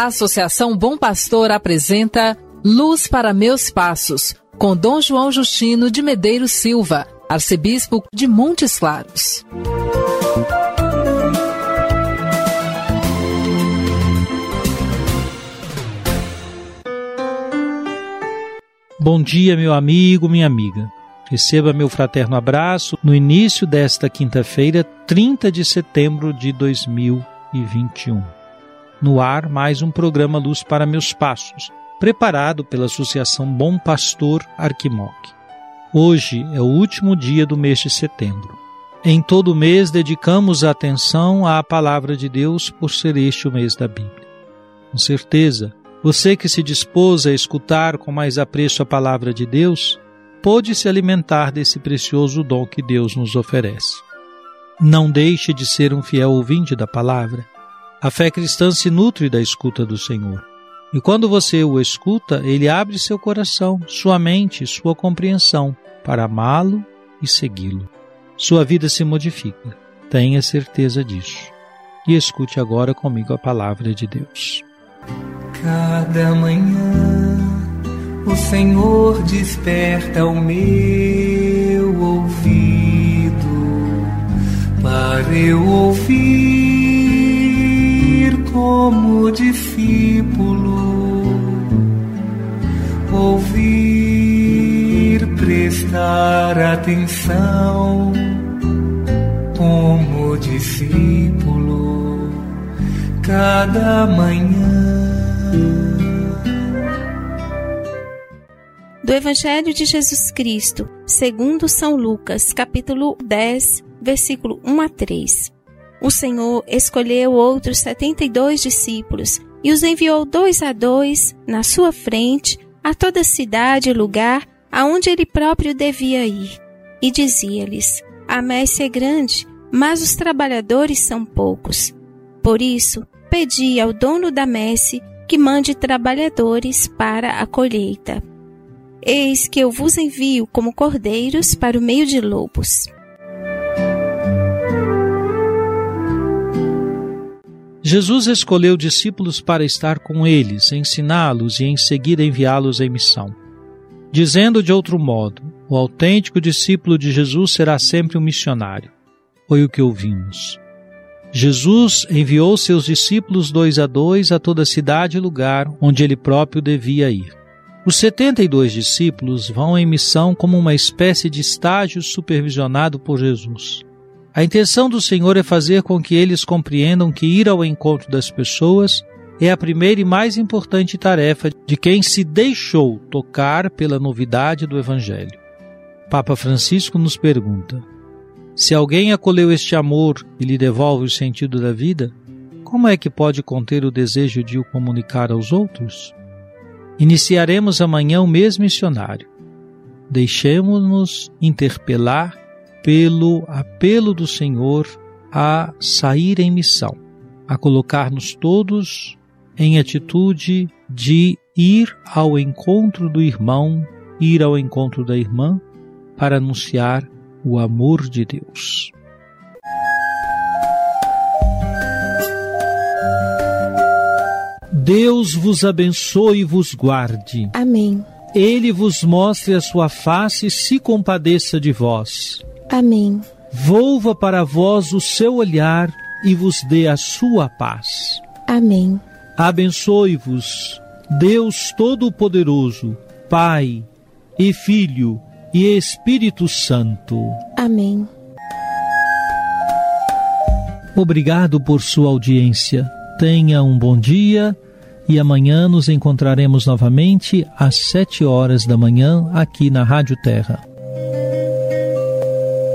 A Associação Bom Pastor apresenta Luz para Meus Passos, com Dom João Justino de Medeiros Silva, arcebispo de Montes Claros. Bom dia, meu amigo, minha amiga. Receba meu fraterno abraço no início desta quinta-feira, 30 de setembro de 2021. No ar, mais um programa Luz para Meus Passos, preparado pela Associação Bom Pastor Arquimoc. Hoje é o último dia do mês de setembro. Em todo mês dedicamos a atenção à palavra de Deus por ser este o mês da Bíblia. Com certeza, você que se dispôs a escutar com mais apreço a palavra de Deus, pôde se alimentar desse precioso dom que Deus nos oferece. Não deixe de ser um fiel ouvinte da palavra. A fé cristã se nutre da escuta do Senhor. E quando você o escuta, ele abre seu coração, sua mente, sua compreensão para amá-lo e segui-lo. Sua vida se modifica. Tenha certeza disso. E escute agora comigo a palavra de Deus. Cada manhã o Senhor desperta o meu ouvido para eu ouvir como discípulo, ouvir, prestar atenção como discípulo cada manhã. do Evangelho de Jesus Cristo, segundo São Lucas, capítulo 10, versículo 1 a 3. O Senhor escolheu outros setenta e dois discípulos e os enviou dois a dois na sua frente a toda cidade e lugar aonde ele próprio devia ir. E dizia-lhes: A messe é grande, mas os trabalhadores são poucos. Por isso, pedi ao dono da messe que mande trabalhadores para a colheita. Eis que eu vos envio como cordeiros para o meio de lobos. Jesus escolheu discípulos para estar com eles, ensiná-los e em seguida enviá-los em missão. Dizendo de outro modo, o autêntico discípulo de Jesus será sempre um missionário. Foi o que ouvimos. Jesus enviou seus discípulos dois a dois a toda cidade e lugar onde ele próprio devia ir. Os 72 discípulos vão em missão como uma espécie de estágio supervisionado por Jesus. A intenção do Senhor é fazer com que eles compreendam que ir ao encontro das pessoas é a primeira e mais importante tarefa de quem se deixou tocar pela novidade do Evangelho. Papa Francisco nos pergunta: se alguém acolheu este amor e lhe devolve o sentido da vida, como é que pode conter o desejo de o comunicar aos outros? Iniciaremos amanhã o mês missionário. Deixemos-nos interpelar pelo apelo do Senhor a sair em missão, a colocar-nos todos em atitude de ir ao encontro do irmão, ir ao encontro da irmã, para anunciar o amor de Deus. Deus vos abençoe e vos guarde. Amém. Ele vos mostre a sua face e se compadeça de vós. Amém. Volva para vós o seu olhar e vos dê a sua paz. Amém. Abençoe-vos, Deus Todo-Poderoso, Pai e Filho e Espírito Santo. Amém. Obrigado por sua audiência. Tenha um bom dia e amanhã nos encontraremos novamente às sete horas da manhã aqui na Rádio Terra.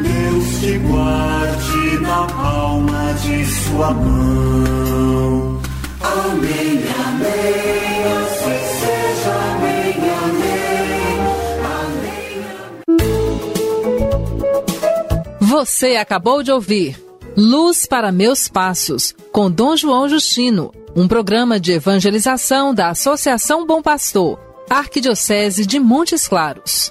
Deus te guarde na palma de sua mão. Amém, amém, assim amém, amém. Você acabou de ouvir Luz para Meus Passos, com Dom João Justino, um programa de evangelização da Associação Bom Pastor, Arquidiocese de Montes Claros.